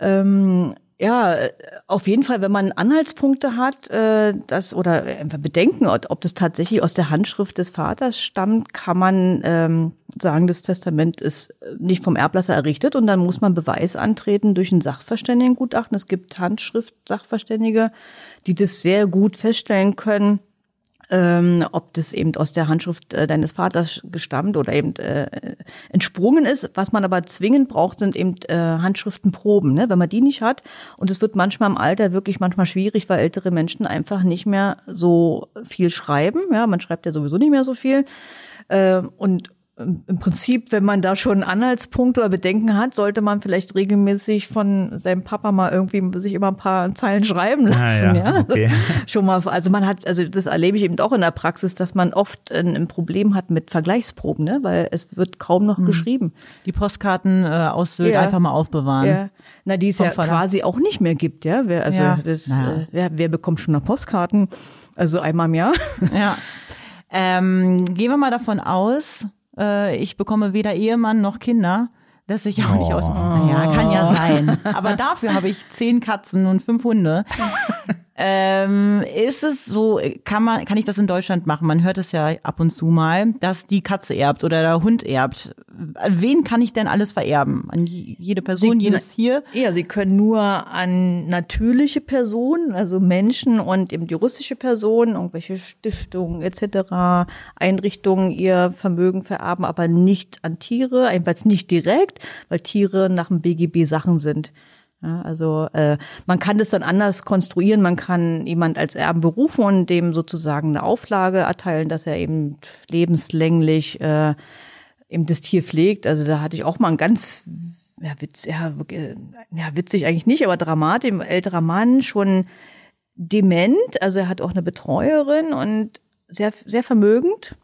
Ähm, ja, äh, auf jeden Fall, wenn man Anhaltspunkte hat, äh, das oder einfach Bedenken, ob das tatsächlich aus der Handschrift des Vaters stammt, kann man ähm, sagen, das Testament ist äh, nicht vom Erblasser errichtet und dann muss man Beweis antreten durch ein Sachverständigengutachten. Es gibt Handschrift-Sachverständige, die das sehr gut feststellen können. Ähm, ob das eben aus der Handschrift äh, deines Vaters gestammt oder eben äh, entsprungen ist. Was man aber zwingend braucht, sind eben äh, Handschriftenproben, ne? wenn man die nicht hat. Und es wird manchmal im Alter wirklich manchmal schwierig, weil ältere Menschen einfach nicht mehr so viel schreiben. Ja, man schreibt ja sowieso nicht mehr so viel. Äh, und im Prinzip, wenn man da schon Anhaltspunkte oder Bedenken hat, sollte man vielleicht regelmäßig von seinem Papa mal irgendwie sich immer ein paar Zeilen schreiben Ah, lassen, ja, ja. okay. Schon mal, also man hat, also das erlebe ich eben auch in der Praxis, dass man oft ein, ein Problem hat mit Vergleichsproben, ne, weil es wird kaum noch geschrieben. Die Postkarten äh, aus Sylt Ja. einfach mal aufbewahren. Ja. Na, die es ja Vater. quasi auch nicht mehr gibt, ja. Wer, also Ja. das, Naja. äh, wer, wer bekommt schon noch Postkarten? Also einmal im Jahr. Ja. Ähm, gehen wir mal davon aus, äh, ich bekomme weder Ehemann noch Kinder, dass ich auch nicht Oh. aus. Naja, kann ja sein. Aber dafür habe ich zehn Katzen und fünf Hunde. Ähm, ist es so, kann man, kann ich das in Deutschland machen? Man hört es ja ab und zu mal, dass die Katze erbt oder der Hund erbt. An wen kann ich denn alles vererben? An jede Person, Sie- jedes Tier? Ja, sie können nur an natürliche Personen, also Menschen und eben juristische Personen, irgendwelche Stiftungen etc., Einrichtungen ihr Vermögen vererben, aber nicht an Tiere, jedenfalls nicht direkt, weil Tiere nach dem BGB Sachen sind. Ja, also äh, man kann das dann anders konstruieren. Man kann jemand als Erben berufen und dem sozusagen eine Auflage erteilen, dass er eben lebenslänglich äh, eben das Tier pflegt. Also da hatte ich auch mal einen ganz ja, witz, ja, ja, witzig eigentlich nicht, aber dramatisch, ein älterer Mann, schon dement, also er hat auch eine Betreuerin und sehr, sehr vermögend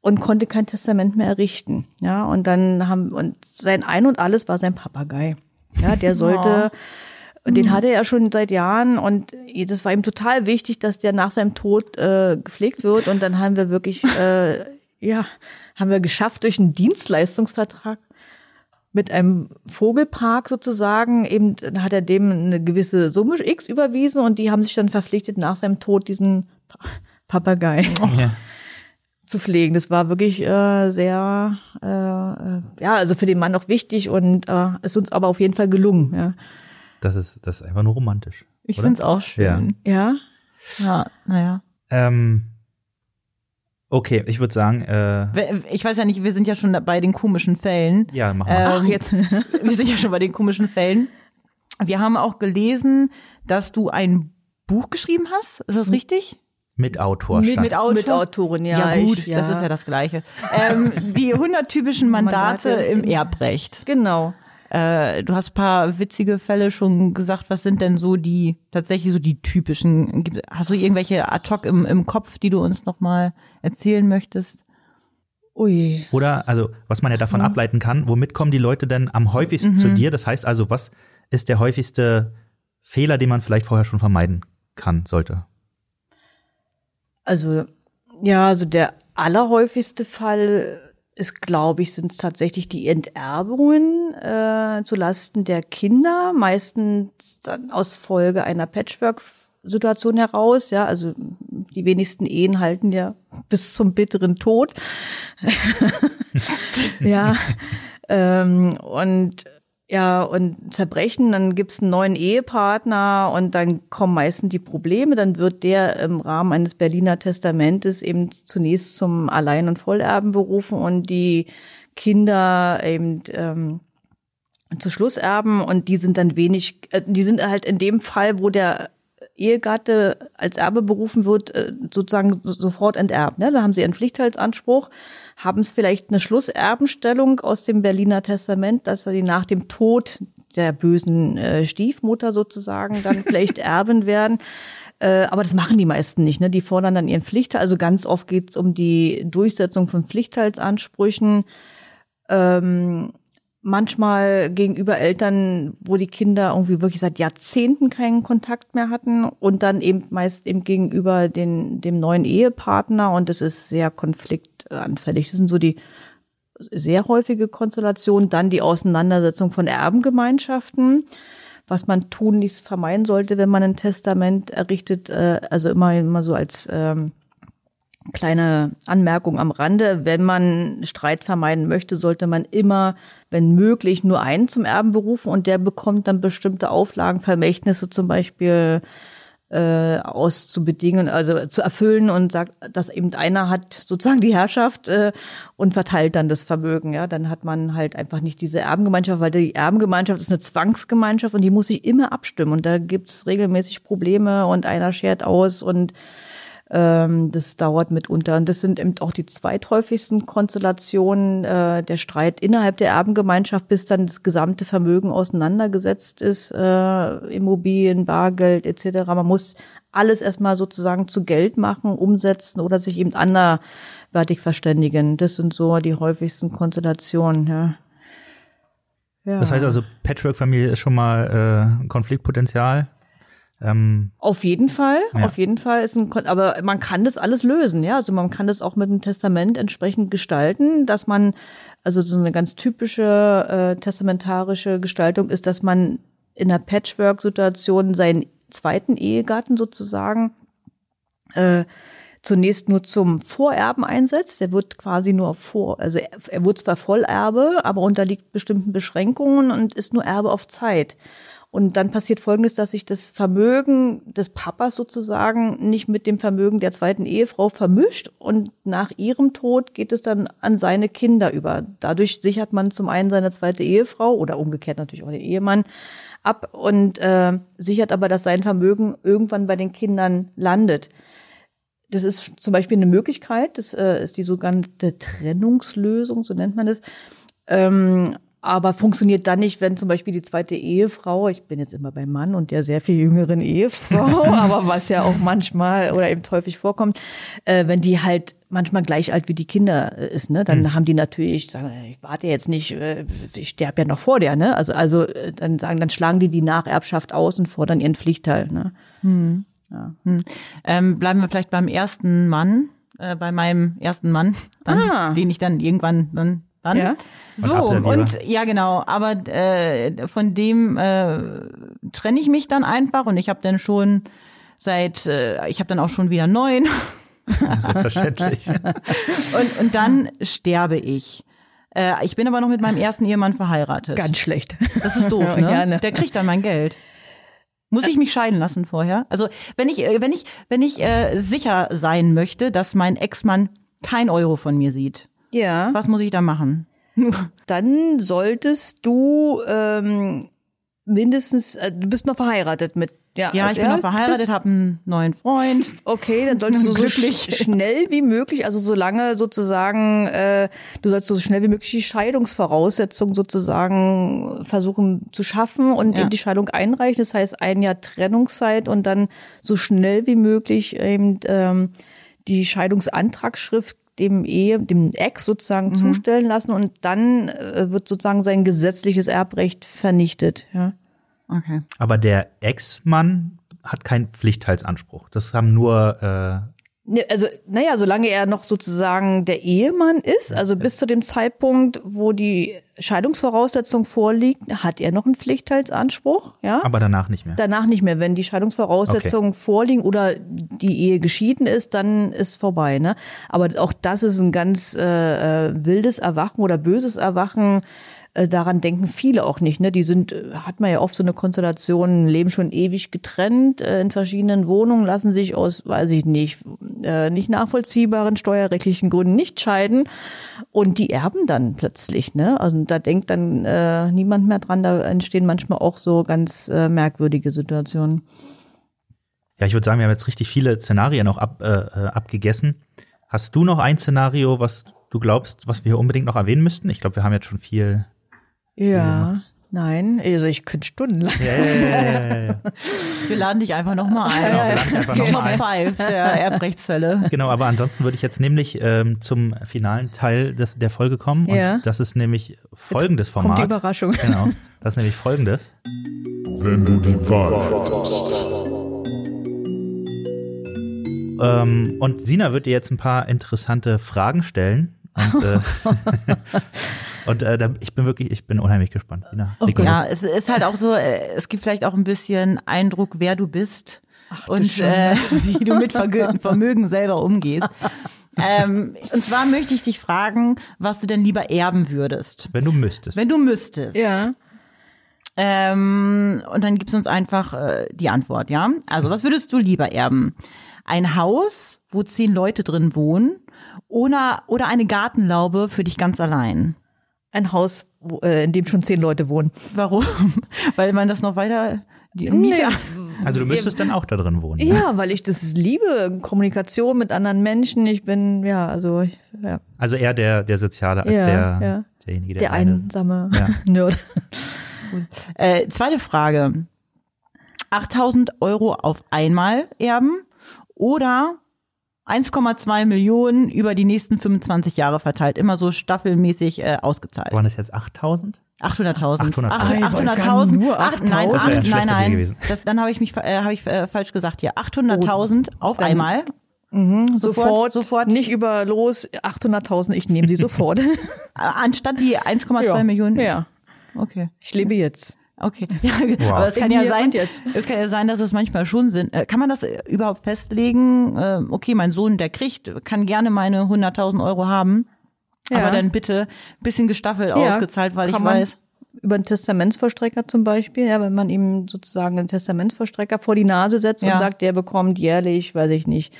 und konnte kein Testament mehr errichten. Ja, und dann haben, und sein Ein und Alles war sein Papagei. Ja, der sollte, und den hatte er schon seit Jahren und das war ihm total wichtig, dass der nach seinem Tod äh, gepflegt wird. Und dann haben wir wirklich, äh, ja, haben wir geschafft durch einen Dienstleistungsvertrag mit einem Vogelpark sozusagen, eben hat er dem eine gewisse Summe X überwiesen und die haben sich dann verpflichtet, nach seinem Tod diesen Pa- Papagei Ja. zu pflegen. Das war wirklich äh, sehr, äh, äh, ja, also für den Mann auch wichtig und äh, ist uns aber auf jeden Fall gelungen. Ja, Das ist, das ist einfach nur romantisch. Ich oder? find's auch schön. ja? Ja, naja. Ähm, okay, ich würde sagen, äh, Ich weiß ja nicht, wir sind ja schon bei den komischen Fällen. ja, machen wir. Ähm, Ach, jetzt. wir sind ja schon bei den komischen Fällen. Wir haben auch gelesen, dass du ein Buch geschrieben hast. Ist das richtig? Mit Autor mit, stand. Autor? mit Autorin, ja. gut, ich, ja. das ist ja das Gleiche. Ähm, die 100 typischen Mandate, Mandate im im- Erbrecht. Genau. Äh, du hast paar witzige Fälle schon gesagt. Was sind denn so die, tatsächlich so die typischen? Hast du irgendwelche ad hoc im, im Kopf, die du uns nochmal erzählen möchtest? Ui. Oder, also, was man ja davon ableiten kann, womit kommen die Leute denn am häufigsten zu dir? Das heißt also, was ist der häufigste Fehler, den man vielleicht vorher schon vermeiden kann, sollte? Also, ja, also der allerhäufigste Fall ist, glaube ich, sind es tatsächlich die Enterbungen äh, zu Lasten der Kinder, meistens dann aus Folge einer Patchwork-Situation heraus. Ja, also die wenigsten Ehen halten ja bis zum bitteren Tod. ja, ähm, und ja, und zerbrechen, dann gibt's einen neuen Ehepartner und dann kommen meistens die Probleme. Dann wird der im Rahmen eines Berliner Testamentes eben zunächst zum Allein- und Vollerben berufen und die Kinder eben ähm, zu Schlusserben und die sind dann wenig, äh, die sind halt in dem Fall, wo der Ehegatte als Erbe berufen wird, äh, sozusagen so- sofort enterbt. Ne? Da haben sie einen Pflichtteilsanspruch, haben es vielleicht eine Schlusserbenstellung aus dem Berliner Testament, dass sie nach dem Tod der bösen äh, Stiefmutter sozusagen dann vielleicht erben werden. Äh, aber das machen die meisten nicht. Ne? Die fordern dann ihren Pflichtteil. Also ganz oft geht es um die Durchsetzung von Pflichtteilsansprüchen manchmal gegenüber Eltern, wo die Kinder irgendwie wirklich seit Jahrzehnten keinen Kontakt mehr hatten und dann eben meist eben gegenüber den, dem neuen Ehepartner und das ist sehr konfliktanfällig. Das sind so die sehr häufige Konstellation. Dann die Auseinandersetzung von Erbengemeinschaften, was man tunlichst vermeiden sollte, wenn man ein Testament errichtet, äh, also immer, immer so als ähm, kleine Anmerkung am Rande. Wenn man Streit vermeiden möchte, sollte man immer, wenn möglich, nur einen zum Erben berufen und der bekommt dann bestimmte Auflagen, Vermächtnisse zum Beispiel, äh, auszubedingen, also zu erfüllen und sagt, dass eben einer hat sozusagen die Herrschaft äh, und verteilt dann das Vermögen. Ja, dann hat man halt einfach nicht diese Erbengemeinschaft, weil die Erbengemeinschaft ist eine Zwangsgemeinschaft und die muss sich immer abstimmen und da gibt es regelmäßig Probleme und einer schert aus und ähm, das dauert mitunter. Und das sind eben auch die zweithäufigsten Konstellationen, äh, der Streit innerhalb der Erbengemeinschaft, bis dann das gesamte Vermögen auseinandergesetzt ist, äh, Immobilien, Bargeld etc. Man muss alles erstmal sozusagen zu Geld machen, umsetzen oder sich eben anderweitig verständigen. Das sind so die häufigsten Konstellationen, ja. Ja. Das heißt also, Patchwork-Familie ist schon mal äh, Konfliktpotenzial. Ähm, auf jeden Fall, ja. auf jeden Fall ist ein, aber man kann das alles lösen, ja. Also man kann das auch mit einem Testament entsprechend gestalten, dass man, also so eine ganz typische äh, testamentarische Gestaltung ist, dass man in einer Patchwork-Situation seinen zweiten Ehegatten sozusagen äh, zunächst nur zum Vorerben einsetzt. Der wird quasi nur vor, also er, er wird zwar Vollerbe, aber unterliegt bestimmten Beschränkungen und ist nur Erbe auf Zeit. Und dann passiert Folgendes, dass sich das Vermögen des Papas sozusagen nicht mit dem Vermögen der zweiten Ehefrau vermischt und nach ihrem Tod geht es dann an seine Kinder über. Dadurch sichert man zum einen seine zweite Ehefrau oder umgekehrt natürlich auch den Ehemann ab und äh, sichert aber, dass sein Vermögen irgendwann bei den Kindern landet. Das ist zum Beispiel eine Möglichkeit, das äh, ist die sogenannte Trennungslösung, so nennt man es. Aber funktioniert dann nicht, wenn zum Beispiel die zweite Ehefrau, ich bin jetzt immer beim Mann und der sehr viel jüngeren Ehefrau, aber was ja auch manchmal oder eben häufig vorkommt, äh, wenn die halt manchmal gleich alt wie die Kinder äh, ist, ne, dann mhm. haben die natürlich, sagen, ich warte jetzt nicht, äh, ich sterbe ja noch vor der, ne, also also äh, dann sagen, dann schlagen die die Nacherbschaft aus und fordern ihren Pflichtteil, ne. Mhm. Ja. Mhm. Ähm, bleiben wir vielleicht beim ersten Mann, äh, bei meinem ersten Mann, dann, ah. den ich dann irgendwann dann dann. Ja. So, und, und, ja genau, aber äh, von dem äh, trenne ich mich dann einfach und ich habe dann schon seit, äh, ich habe dann auch schon wieder neun. Selbstverständlich. und, und dann sterbe ich. Äh, ich bin aber noch mit meinem ersten Ehemann verheiratet. Ganz schlecht. Das ist doof, ne? Ja, ne? Der kriegt dann mein Geld. Muss ich mich scheiden lassen vorher? Also wenn ich, äh, wenn ich, wenn ich äh, sicher sein möchte, dass mein Ex-Mann kein Euro von mir sieht, ja. Was muss ich da machen? Dann solltest du ähm, mindestens, äh, du bist noch verheiratet mit ja, ja, ich bin noch verheiratet, habe einen neuen Freund. Okay, dann solltest du so sch schnell wie möglich, also solange sozusagen, äh, du sollst so schnell wie möglich die Scheidungsvoraussetzungen sozusagen versuchen zu schaffen und ja. eben die Scheidung einreichen. Das heißt ein Jahr Trennungszeit und dann so schnell wie möglich eben ähm, die Scheidungsantragsschrift dem Ehe, dem Ex sozusagen mhm. zustellen lassen und dann äh, wird sozusagen sein gesetzliches Erbrecht vernichtet. Ja. Okay. Aber der Ex-Mann hat keinen Pflichtteilsanspruch. Das haben nur äh, also, naja, solange er noch sozusagen der Ehemann ist, also bis zu dem Zeitpunkt, wo die Scheidungsvoraussetzung vorliegt, hat er noch einen Pflichtteilsanspruch, ja. Aber danach nicht mehr. Danach nicht mehr. Wenn die Scheidungsvoraussetzungen okay. vorliegen oder die Ehe geschieden ist, dann ist vorbei, ne. Aber auch das ist ein ganz äh, äh wildes Erwachen oder böses Erwachen äh, daran denken viele auch nicht. Ne? Die sind, äh, hat man ja oft so eine Konstellation, leben schon ewig getrennt äh, in verschiedenen Wohnungen, lassen sich aus, weiß ich nicht, äh, nicht nachvollziehbaren steuerrechtlichen Gründen nicht scheiden und die erben dann plötzlich. Ne? Also da denkt dann äh, niemand mehr dran. Da entstehen manchmal auch so ganz äh, merkwürdige Situationen. Ja, ich würde sagen, wir haben jetzt richtig viele Szenarien auch ab, äh, äh abgegessen. Hast du noch ein Szenario, was du glaubst, was wir unbedingt noch erwähnen müssten? Ich glaube, wir haben jetzt schon viel ja. Nein, also ich könnte stundenlang. Ja, ja, ja, wir laden dich einfach nochmal ein. Genau, wir laden einfach noch Top 5 der Erbrechtsfälle. Genau, aber ansonsten würde ich jetzt nämlich ähm, zum finalen Teil des, der Folge kommen. Und ja. das ist nämlich folgendes jetzt Format. Kommt die Überraschung. Genau. Das ist nämlich folgendes. Wenn du die Wahl hättest. Ähm, und Sina wird dir jetzt ein paar interessante Fragen stellen. Und, äh, Und äh, da, ich bin wirklich, ich bin unheimlich gespannt. Tina, okay. Ja, es ist halt auch so, äh, es gibt vielleicht auch ein bisschen Eindruck, wer du bist Ach, und äh, wie du mit Vermögen selber umgehst. ähm, und zwar möchte ich dich fragen, was du denn lieber erben würdest. Wenn du müsstest. Wenn du müsstest. Ja. Ähm, und dann gibst du uns einfach äh, die Antwort, ja? Also, was würdest du lieber erben? Ein Haus, wo zehn Leute drin wohnen, oder, oder eine Gartenlaube für dich ganz allein? Ein Haus, wo, äh, in dem schon zehn Leute wohnen. Warum? Weil man das noch weiter die Miete. Ja. Also du müsstest dann auch da drin wohnen. ne? Ja, weil ich das liebe, Kommunikation mit anderen Menschen. Ich bin, ja, also, ich- ja, Also eher der, der Soziale als Ja, der, ja. derjenige, der, der alleine- einsame Ja. Nerd. Äh, zweite Frage. 8000 Euro auf einmal erben oder 1,2 Millionen über die nächsten 25 Jahre verteilt, immer so staffelmäßig äh, ausgezahlt. Waren das jetzt 8000? 800.000. 800.000. Ach, Ei, 800.000. nur Ach, Nein, 8.000. Das wäre ein acht, nein, nein. Das, dann habe ich mich äh, habe ich äh, falsch gesagt hier. 800.000 auf einmal. Sofort, sofort. nicht über los 800.000, ich nehme sie sofort. Anstatt die 1,2 ja. Millionen. Ja, Okay. ich lebe jetzt. Okay. Ja, Aber es kann ja sein, Jetzt. es kann ja sein, dass es manchmal schon sind. Äh, Kann man das äh, überhaupt festlegen? Äh, Okay, mein Sohn, der kriegt, kann gerne meine 100.000 Euro haben, Ja. aber dann bitte ein bisschen gestaffelt Ja, ausgezahlt, weil ich kann man weiß. Über einen Testamentsvollstrecker zum Beispiel, ja, wenn man ihm sozusagen einen Testamentsvollstrecker vor die Nase setzt Ja. und sagt, der bekommt jährlich, weiß ich nicht,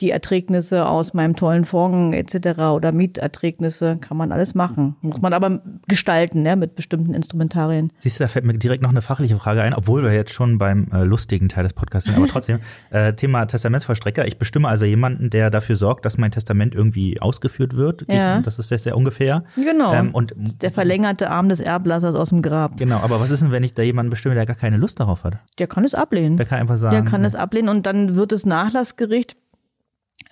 die Erträgnisse aus meinem tollen Fonds etc. oder Mieterträgnisse, kann man alles machen. Muss man aber gestalten, ne, mit bestimmten Instrumentarien. Siehst du, da fällt mir direkt noch eine fachliche Frage ein, obwohl wir jetzt schon beim äh, lustigen Teil des Podcasts sind, aber trotzdem, äh, Thema Testamentsvollstrecker. Ich bestimme also jemanden, der dafür sorgt, dass mein Testament irgendwie ausgeführt wird. Ja. Das ist sehr, sehr ungefähr. Genau. Ähm, und Der verlängerte Arm des Erblassers aus dem Grab. Genau, aber was ist denn, wenn ich da jemanden bestimme, der gar keine Lust darauf hat? Der kann es ablehnen. Der kann einfach sagen, Der kann es ablehnen und dann wird das Nachlassgericht,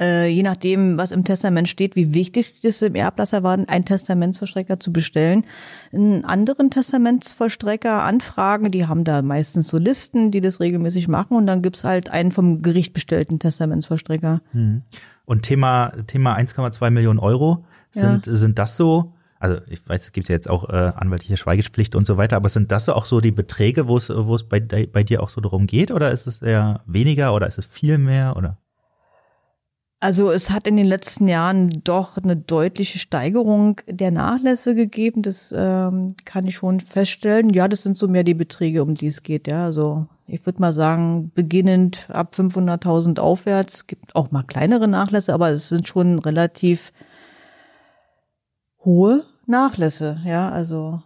äh, je nachdem, was im Testament steht, wie wichtig es im Erblasser war, einen Testamentsvollstrecker zu bestellen, einen anderen Testamentsvollstrecker anfragen. Die haben da meistens so Listen, die das regelmäßig machen und dann gibt's halt einen vom Gericht bestellten Testamentsvollstrecker. Und Thema, Thema 1,2 Millionen Euro, sind, sind das so, also ich weiß, es gibt ja jetzt auch äh, anwaltliche Schweigepflicht und so weiter, aber sind das so auch so die Beträge, wo es, wo es bei, bei dir auch so darum geht? Oder ist es eher weniger oder ist es viel mehr? Oder? Also es hat in den letzten Jahren doch eine deutliche Steigerung der Nachlässe gegeben. Das ähm, kann ich schon feststellen. Ja, das sind so mehr die Beträge, um die es geht. Ja, also ich würde mal sagen, beginnend ab 500.000 aufwärts. Gibt auch mal kleinere Nachlässe, aber es sind schon relativ hohe Nachlässe. Ja, also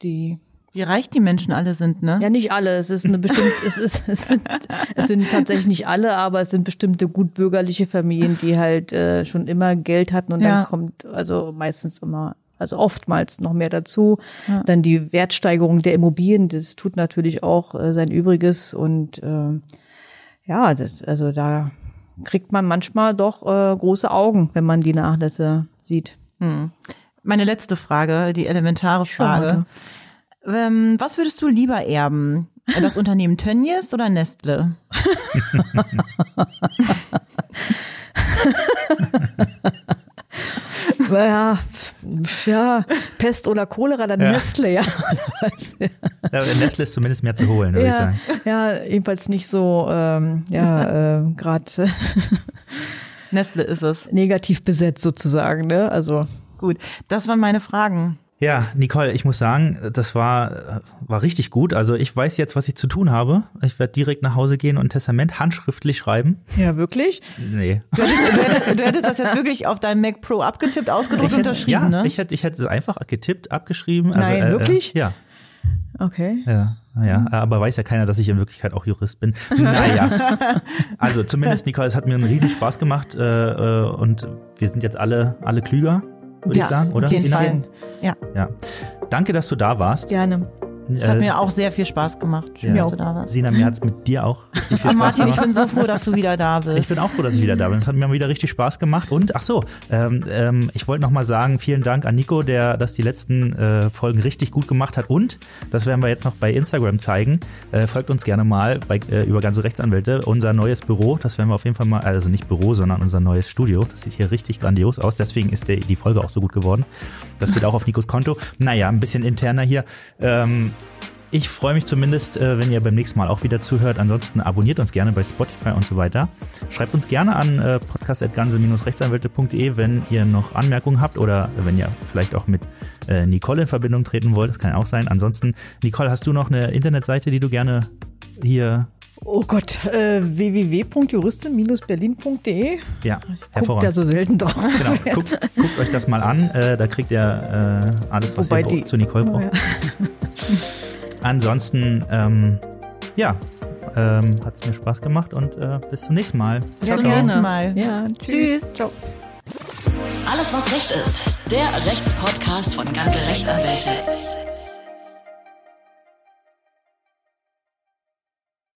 die Wie reich die Menschen alle sind, ne? ja, nicht alle. Es ist eine bestimmte, es, ist, es, sind, es sind tatsächlich nicht alle, aber es sind bestimmte gutbürgerliche Familien, die halt äh, schon immer Geld hatten und Ja. dann kommt also meistens immer, also oftmals noch mehr dazu. Dann die Wertsteigerung der Immobilien, das tut natürlich auch äh, sein Übriges und äh, ja, das, also da kriegt man manchmal doch äh, große Augen, wenn man die Nachlässe sieht. Meine letzte Frage, die elementare Frage. Ähm, was würdest du lieber erben? Das Unternehmen Tönnies oder Nestle? Ja, ja, Pest oder Cholera, dann Ja. Nestle, ja. Ja, Nestle ist zumindest mehr zu holen, würde ich ja, sagen. ja, jedenfalls nicht so, ähm, ja, äh, gerade Nestle ist es. negativ besetzt sozusagen, ne? Also Gut, das waren meine Fragen. Ja, Nicole, ich muss sagen, das war, war richtig gut. Also ich weiß jetzt, was ich zu tun habe. Ich werde direkt nach Hause gehen und ein Testament handschriftlich schreiben. ja, wirklich. Nee. Du hättest, du hättest, du hättest das jetzt wirklich auf deinem Mac Pro abgetippt, ausgedruckt, hätte, unterschrieben, ja, ne? ich hätte, ich hätte es einfach getippt, abgeschrieben. Also, Nein, äh, wirklich? Äh, ja. Okay. Ja, ja, aber weiß ja keiner, dass ich in Wirklichkeit auch Jurist bin. Naja, also zumindest, Nicole, es hat mir einen riesen Spaß gemacht äh, äh, und wir sind jetzt alle, alle klüger, würde Ja, ich sagen, oder? auf jeden? Fall. Ja, Ja. Danke, dass du da warst. Gerne. Das hat Äh, mir auch sehr viel Spaß gemacht. Schön, ja. dass du da warst. Sina, mir hat's mit dir auch viel Spaß Martin, ich gemacht. bin so froh, dass du wieder da bist. Ich bin auch froh, dass ich wieder da bin. Es hat mir wieder richtig Spaß gemacht. Und ach so, ähm, ähm, ich wollte noch mal sagen, vielen Dank an Nico, der das die letzten äh, Folgen richtig gut gemacht hat. Und das werden wir jetzt noch bei Instagram zeigen. Äh, folgt uns gerne mal bei, äh, über ganze Rechtsanwälte. Unser neues Büro, das werden wir auf jeden Fall mal, also nicht Büro, sondern unser neues Studio. Das sieht hier richtig grandios aus. Deswegen ist der, die Folge auch so gut geworden. Das geht auch auf Nikos Konto. Naja, ein bisschen interner hier. Ähm, Ich freue mich zumindest, äh, wenn ihr beim nächsten Mal auch wieder zuhört. Ansonsten abonniert uns gerne bei Spotify und so weiter. Schreibt uns gerne an äh, podcast.ganze-rechtsanwälte.de, wenn ihr noch Anmerkungen habt oder wenn ihr vielleicht auch mit äh, Nicole in Verbindung treten wollt. Das kann ja auch sein. Ansonsten, Nicole, hast du noch eine Internetseite, die du gerne hier Oh Gott, äh, www.juristin-berlin.de. Ja, Guckt ja so selten drauf. Genau, guckt, guckt euch das mal an. Äh, da kriegt ihr äh, alles, was Wobei ihr die- zu Nicole braucht. Ja. Ansonsten, ähm, ja, ähm, hat es mir Spaß gemacht und äh, bis zum nächsten Mal. Bis Ja, zum gerne. nächsten Mal. Ja, tschüss. Tschüss. Ciao. Alles, was Recht ist. Der Rechtspodcast von Ganze Rechtsanwälte.